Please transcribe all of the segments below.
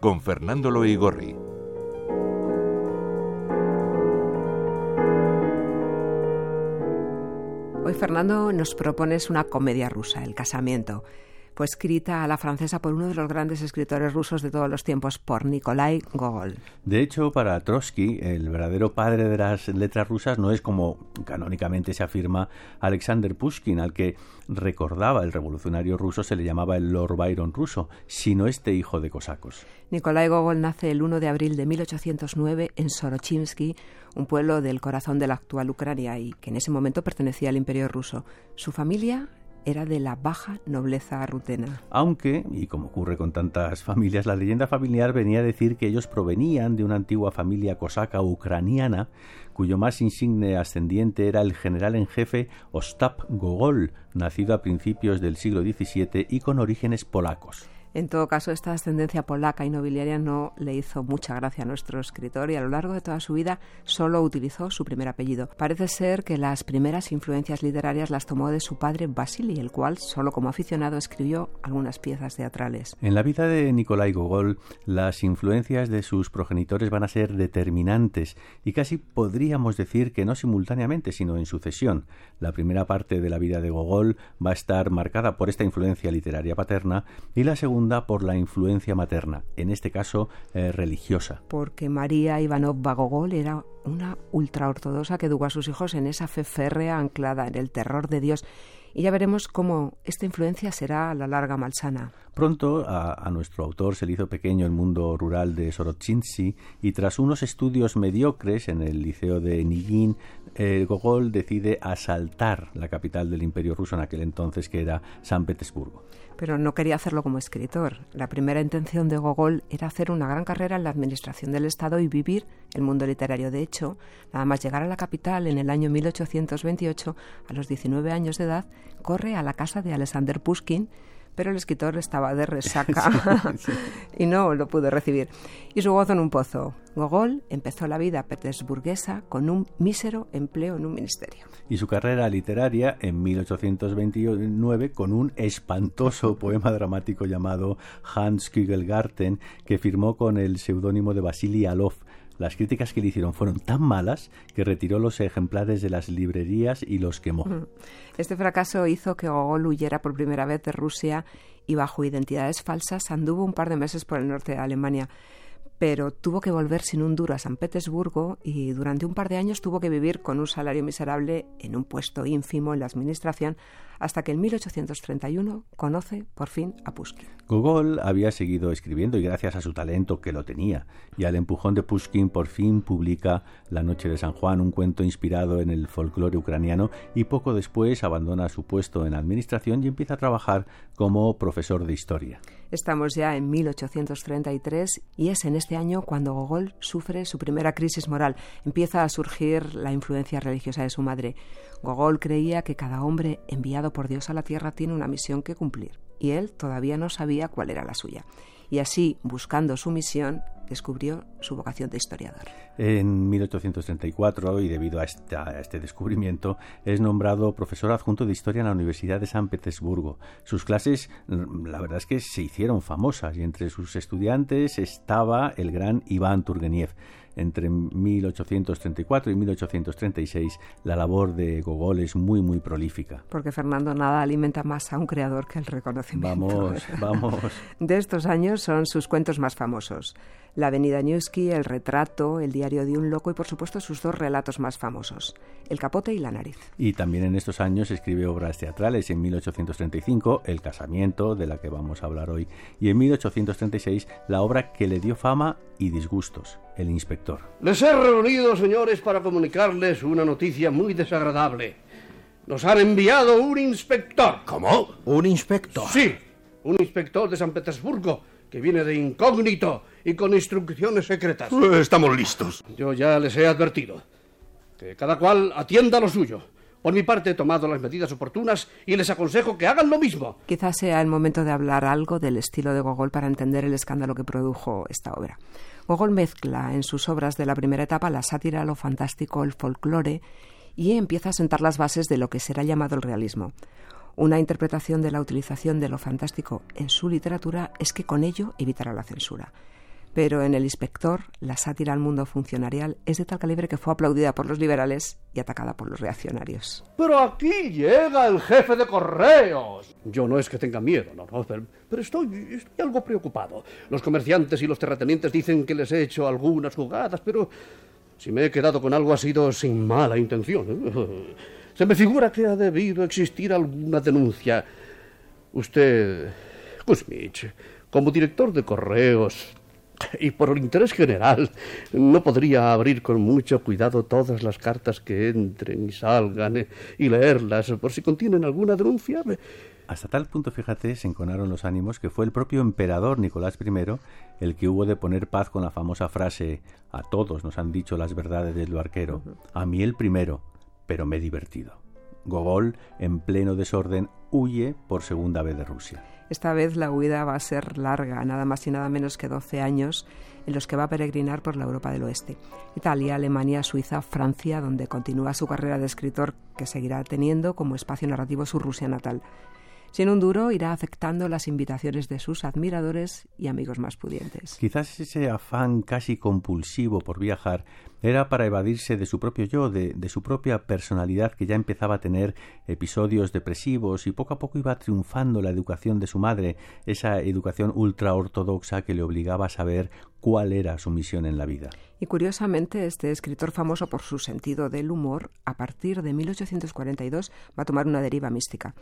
con Fernando Loigorri. Hoy Fernando nos propones una comedia rusa, El casamiento fue escrita a la francesa por uno de los grandes escritores rusos de todos los tiempos, por Nikolai Gogol. De hecho, para Trotsky, el verdadero padre de las letras rusas no es como canónicamente se afirma Alexander Pushkin, al que recordaba el revolucionario ruso, se le llamaba el Lord Byron ruso, sino este hijo de cosacos. Nikolai Gogol nace el 1 de abril de 1809 en Sorochinsky, un pueblo del corazón de la actual Ucrania y que en ese momento pertenecía al Imperio ruso. Su familia era de la baja nobleza rutena. Aunque, y como ocurre con tantas familias, la leyenda familiar venía a decir que ellos provenían de una antigua familia cosaca ucraniana, cuyo más insigne ascendiente era el general en jefe Ostap Gogol, nacido a principios del siglo XVII y con orígenes polacos. En todo caso, esta ascendencia polaca y nobiliaria no le hizo mucha gracia a nuestro escritor y a lo largo de toda su vida solo utilizó su primer apellido. Parece ser que las primeras influencias literarias las tomó de su padre Vasily, el cual, solo como aficionado, escribió algunas piezas teatrales. En la vida de Nikolai Gogol, las influencias de sus progenitores van a ser determinantes y casi podríamos decir que no simultáneamente, sino en sucesión. La primera parte de la vida de Gogol va a estar marcada por esta influencia literaria paterna y la segunda por la influencia materna, en este caso eh, religiosa. Porque María Ivanova Gogol era una ultraortodoxa que educó a sus hijos en esa fe férrea anclada en el terror de Dios y ya veremos cómo esta influencia será a la larga malsana. Pronto a, nuestro autor se le hizo pequeño el mundo rural de Sorochinsky y tras unos estudios mediocres en el liceo de Nigin, eh, Gogol decide asaltar la capital del imperio ruso en aquel entonces que era San Petersburgo. Pero no quería hacerlo como escritor. La primera intención de Gogol era hacer una gran carrera en la administración del Estado y vivir el mundo literario. De hecho, nada más llegar a la capital en el año 1828, a los 19 años de edad, corre a la casa de Alexander Pushkin, pero el escritor estaba de resaca y no lo pudo recibir. Y su gozo en un pozo. Gogol empezó la vida petersburguesa con un mísero empleo en un ministerio. Y su carrera literaria en 1829 con un espantoso poema dramático llamado Hans Kugelgarten que firmó con el seudónimo de Vasily Alov las críticas que le hicieron fueron tan malas que retiró los ejemplares de las librerías y los quemó. Este fracaso hizo que Gogol huyera por primera vez de Rusia y bajo identidades falsas anduvo un par de meses por el norte de Alemania pero tuvo que volver sin un duro a San Petersburgo y durante un par de años tuvo que vivir con un salario miserable en un puesto ínfimo en la administración hasta que en 1831 conoce por fin a Pushkin. Gogol había seguido escribiendo y gracias a su talento que lo tenía y al empujón de Pushkin por fin publica La noche de San Juan, un cuento inspirado en el folclore ucraniano y poco después abandona su puesto en administración y empieza a trabajar como profesor de historia. Estamos ya en 1833 y es en este año cuando Gogol sufre su primera crisis moral. Empieza a surgir la influencia religiosa de su madre. Gogol creía que cada hombre enviado por Dios a la tierra tiene una misión que cumplir y él todavía no sabía cuál era la suya. Y así, buscando su misión, descubrió su vocación de historiador. En 1834, y debido a, este descubrimiento, es nombrado profesor adjunto de historia en la Universidad de San Petersburgo. Sus clases, la verdad es que se hicieron famosas y entre sus estudiantes estaba el gran Iván Turgeniev entre 1834 y 1836 la labor de Gogol es muy muy prolífica. Porque Fernando nada alimenta más a un creador que el reconocimiento. Vamos, vamos. De estos años son sus cuentos más famosos. La Avenida Newski, El retrato, El diario de un loco y por supuesto sus dos relatos más famosos, El capote y la nariz. Y también en estos años escribe obras teatrales. En 1835, El casamiento, de la que vamos a hablar hoy, y en 1836, la obra que le dio fama y disgustos, El inspector. Les he reunido, señores, para comunicarles una noticia muy desagradable. Nos han enviado un inspector. ¿Cómo? ¿Un inspector? Sí, un inspector de San Petersburgo que viene de incógnito y con instrucciones secretas. Estamos listos. Yo ya les he advertido. Que cada cual atienda lo suyo. Por mi parte he tomado las medidas oportunas y les aconsejo que hagan lo mismo. Quizás sea el momento de hablar algo del estilo de Gogol para entender el escándalo que produjo esta obra. Gogol mezcla en sus obras de la primera etapa la sátira, lo fantástico, el folclore y empieza a sentar las bases de lo que será llamado el realismo. Una interpretación de la utilización de lo fantástico en su literatura es que con ello evitará la censura. Pero en El inspector, la sátira al mundo funcionarial es de tal calibre que fue aplaudida por los liberales y atacada por los reaccionarios. Pero aquí llega el jefe de correos. Yo no es que tenga miedo, no, no, pero, pero estoy, estoy algo preocupado. Los comerciantes y los terratenientes dicen que les he hecho algunas jugadas, pero si me he quedado con algo ha sido sin mala intención. ¿eh? Se me figura que ha debido existir alguna denuncia. Usted, Kuzmich, como director de correos, y por el interés general, no podría abrir con mucho cuidado todas las cartas que entren y salgan eh, y leerlas por si contienen alguna denuncia. Hasta tal punto, fíjate, se enconaron los ánimos que fue el propio emperador Nicolás I el que hubo de poner paz con la famosa frase a todos nos han dicho las verdades del arquero, a mí el primero, pero me he divertido. Gogol, en pleno desorden, huye por segunda vez de Rusia. Esta vez la huida va a ser larga, nada más y nada menos que 12 años en los que va a peregrinar por la Europa del Oeste. Italia, Alemania, Suiza, Francia, donde continúa su carrera de escritor que seguirá teniendo como espacio narrativo su Rusia natal. Sin un duro irá aceptando las invitaciones de sus admiradores y amigos más pudientes. Quizás ese afán casi compulsivo por viajar era para evadirse de su propio yo, de, de, su propia personalidad que ya empezaba a tener episodios depresivos y poco a poco iba triunfando la educación de su madre, esa educación ultra ortodoxa que le obligaba a saber cuál era su misión en la vida. Y curiosamente, este escritor famoso por su sentido del humor, a partir de 1842 va a tomar una deriva mística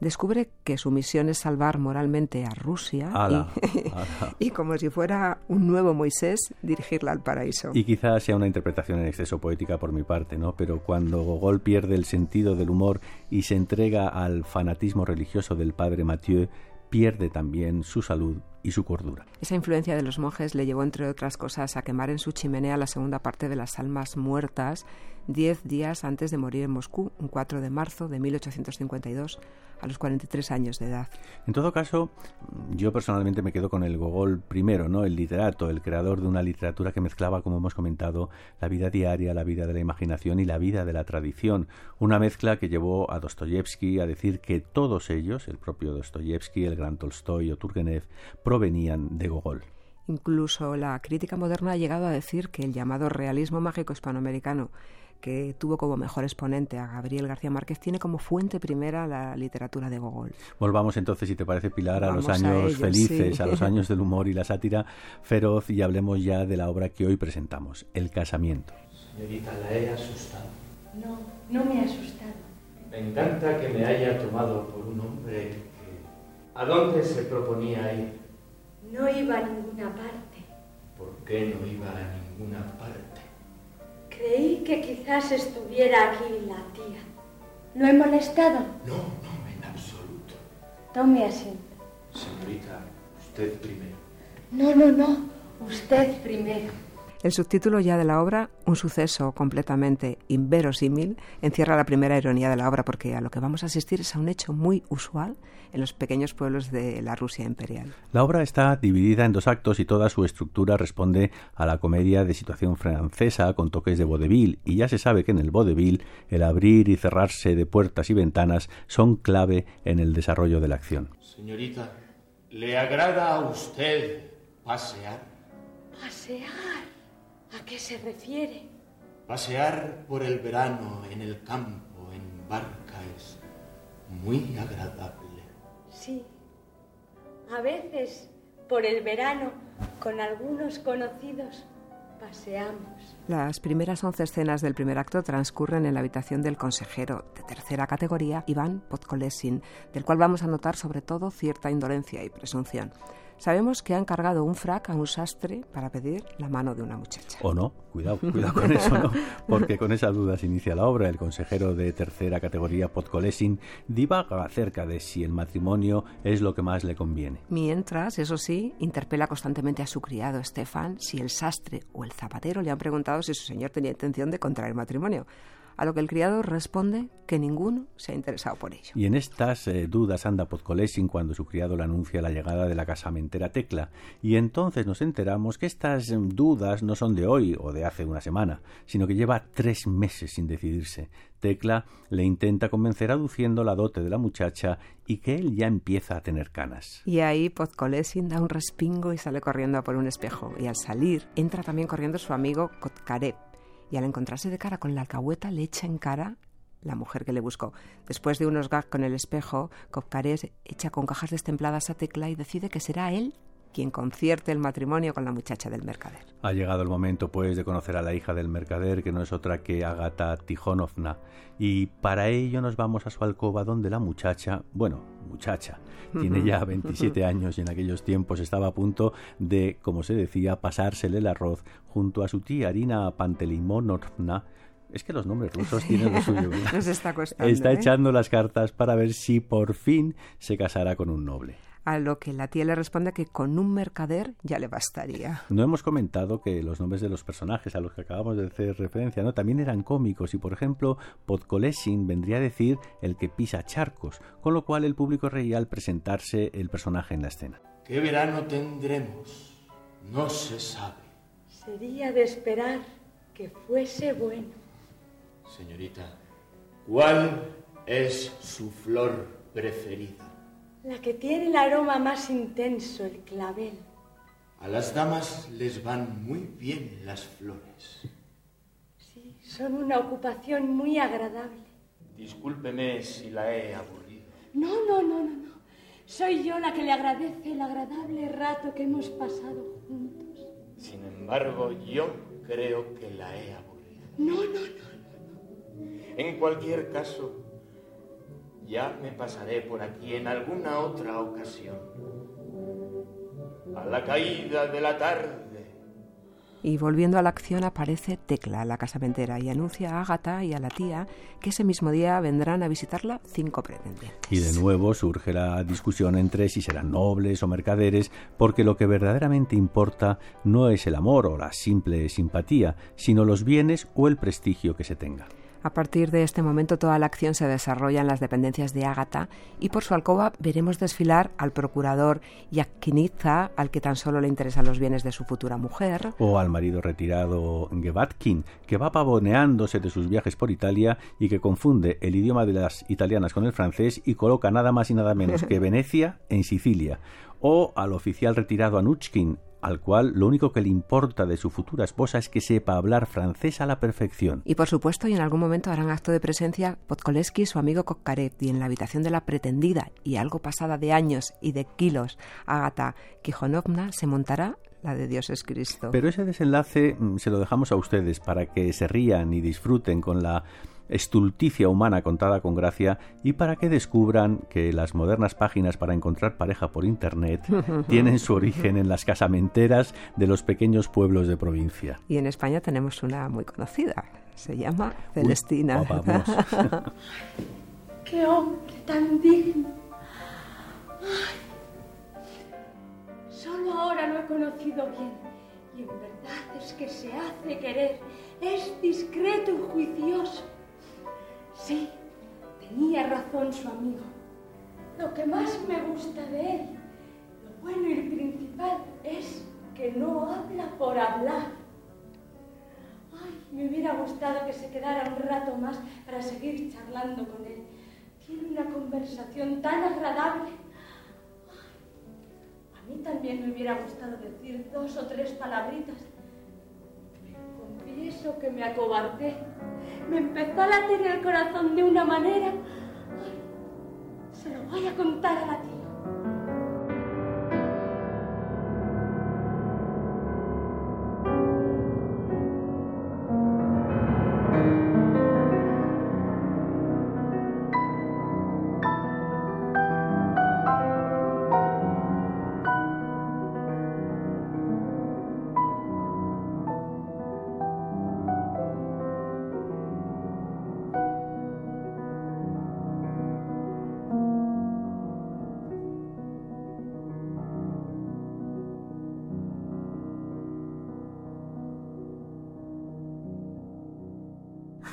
descubre que su misión es salvar moralmente a Rusia y, como si fuera un nuevo Moisés, dirigirla al paraíso. Y quizás sea una interpretación en exceso poética por mi parte, ¿no? Pero cuando Gogol pierde el sentido del humor y se entrega al fanatismo religioso del padre Mathieu, pierde también su salud y su cordura. Esa influencia de los monjes le llevó, entre otras cosas, a quemar en su chimenea la segunda parte de las almas muertas diez días antes de morir en Moscú, un 4 de marzo de 1852, a los 43 años de edad. En todo caso, yo personalmente me quedo con el Gogol primero, ¿no? El literato, el creador de una literatura que mezclaba, como hemos comentado, la vida diaria, la vida de la imaginación y la vida de la tradición. Una mezcla que llevó a Dostoyevsky a decir que todos ellos, el propio Dostoyevsky, el gran Tolstoy o Turgenev, provenían de Gogol. Incluso la crítica moderna ha llegado a decir que el llamado realismo mágico hispanoamericano que tuvo como mejor exponente a Gabriel García Márquez, tiene como fuente primera la literatura de Gogol. Volvamos entonces, si te parece, Pilar, a los años felices, a los años del humor y la sátira feroz y hablemos ya de la obra que hoy presentamos, El casamiento. Señorita, la he asustado. No, no me he asustado. Me encanta que me haya tomado por un hombre que... ¿A dónde se proponía ir? No iba a ninguna parte. ¿Por qué no iba a ninguna parte? Creí que quizás estuviera aquí la tía. ¿Lo he molestado? No, no, en absoluto. Tome asiento. Señorita, usted primero. No, no, no. Usted primero. El subtítulo ya de la obra, un suceso completamente inverosímil, encierra la primera ironía de la obra porque a lo que vamos a asistir es a un hecho muy usual en los pequeños pueblos de la Rusia imperial. La obra está dividida en dos actos y toda su estructura responde a la comedia de situación francesa con toques de vodevil y ya se sabe que en el vodevil el abrir y cerrarse de puertas y ventanas son clave en el desarrollo de la acción. Señorita, ¿le agrada a usted pasear? ¿Pasear? ¿A qué se refiere? Pasear por el verano en el campo, en barca, es muy agradable. Sí. A veces, por el verano, con algunos conocidos, paseamos. Las primeras once escenas del primer acto transcurren en la habitación del consejero de tercera categoría, Iván Podkolesin, del cual vamos a notar sobre todo cierta indolencia y presunción. Sabemos que ha encargado un frac a un sastre para pedir la mano de una muchacha. O no, cuidado, cuidado con eso, ¿no? Porque con esa duda se inicia la obra. El consejero de tercera categoría, Podkolesin, divaga acerca de si el matrimonio es lo que más le conviene. Mientras, eso sí, interpela constantemente a su criado, Stefan, si el sastre o el zapatero le han preguntado si su señor tenía intención de contraer matrimonio a lo que el criado responde que ninguno se ha interesado por ello. Y en estas eh, dudas anda Podkolesin cuando su criado le anuncia la llegada de la casamentera Tecla, y entonces nos enteramos que estas em, dudas no son de hoy o de hace una semana, sino que lleva tres meses sin decidirse. Tecla le intenta convencer aduciendo la dote de la muchacha y que él ya empieza a tener canas. Y ahí Podkolesin da un respingo y sale corriendo a por un espejo, y al salir entra también corriendo su amigo Kotkarev, y al encontrarse de cara con la alcahueta le echa en cara la mujer que le buscó. Después de unos gags con el espejo, Kotkarev echa con cajas destempladas a Tecla y decide que será él quien concierte el matrimonio con la muchacha del mercader. Ha llegado el momento, pues, de conocer a la hija del mercader, que no es otra que Agata Tijonovna, y para ello nos vamos a su alcoba donde la muchacha, bueno, muchacha, tiene ya 27 años y en aquellos tiempos estaba a punto de, como se decía, pasársele el arroz junto a su tía Arina Pantelimonovna, es que los nombres rusos tienen lo suyo. Nos está costando, Está ¿eh? echando las cartas para ver si por fin se casará con un noble. A lo que la tía le responde que con un mercader ya le bastaría. No hemos comentado que los nombres de los personajes a los que acabamos de hacer referencia ¿no? también eran cómicos y, por ejemplo, Podkolesin vendría a decir el que pisa charcos, con lo cual el público reía al presentarse el personaje en la escena. ¿Qué verano tendremos? No se sabe. Sería de esperar que fuese bueno. Señorita, ¿cuál es su flor preferida? La que tiene el aroma más intenso, el clavel. A las damas les van muy bien las flores. Sí, son una ocupación muy agradable. Discúlpeme si la he aburrido. No, no, no, no, no. Soy yo la que le agradece el agradable rato que hemos pasado juntos. Sin embargo, yo creo que la he aburrido. No, no, no. En cualquier caso, ya me pasaré por aquí en alguna otra ocasión. A la caída de la tarde. Y volviendo a la acción aparece Tecla, la casamentera, y anuncia a Ágata y a la tía que ese mismo día vendrán a visitarla cinco pretendientes. Y de nuevo surge la discusión entre si serán nobles o mercaderes, porque lo que verdaderamente importa no es el amor o la simple simpatía, sino los bienes o el prestigio que se tenga. A partir de este momento toda la acción se desarrolla en las dependencias de Ágata y por su alcoba veremos desfilar al procurador Yakiniza, al que tan solo le interesan los bienes de su futura mujer. O al marido retirado Gevatkin, que va pavoneándose de sus viajes por Italia y que confunde el idioma de las italianas con el francés y coloca nada más y nada menos que Venecia en Sicilia. O al oficial retirado Anuchkin, al cual lo único que le importa de su futura esposa es que sepa hablar francés a la perfección. Y por supuesto, y en algún momento harán acto de presencia Podkoleski y su amigo Kokkarev, y en la habitación de la pretendida y algo pasada de años y de kilos, Agata Kijonovna se montará la de Dios es Cristo. Pero ese desenlace mm, se lo dejamos a ustedes para que se rían y disfruten con la estulticia humana contada con gracia y para que descubran que las modernas páginas para encontrar pareja por internet tienen su origen en las casamenteras de los pequeños pueblos de provincia. Y en España tenemos una muy conocida, se llama Celestina. Uy, vamos. ¡Qué hombre tan digno! Ay, solo ahora lo he conocido bien. Y en verdad es que se hace querer. Es discreto y juicioso. Sí, tenía razón su amigo. Lo que más me gusta de él, lo bueno y principal, es que no habla por hablar. Ay, me hubiera gustado que se quedara un rato más para seguir charlando con él. Tiene una conversación tan agradable. A mí también me hubiera gustado decir dos o tres palabritas. Confieso que me acobardé. Me empezó a latir el corazón de una manera. Se lo voy a contar a la tía.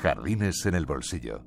Jardines en el bolsillo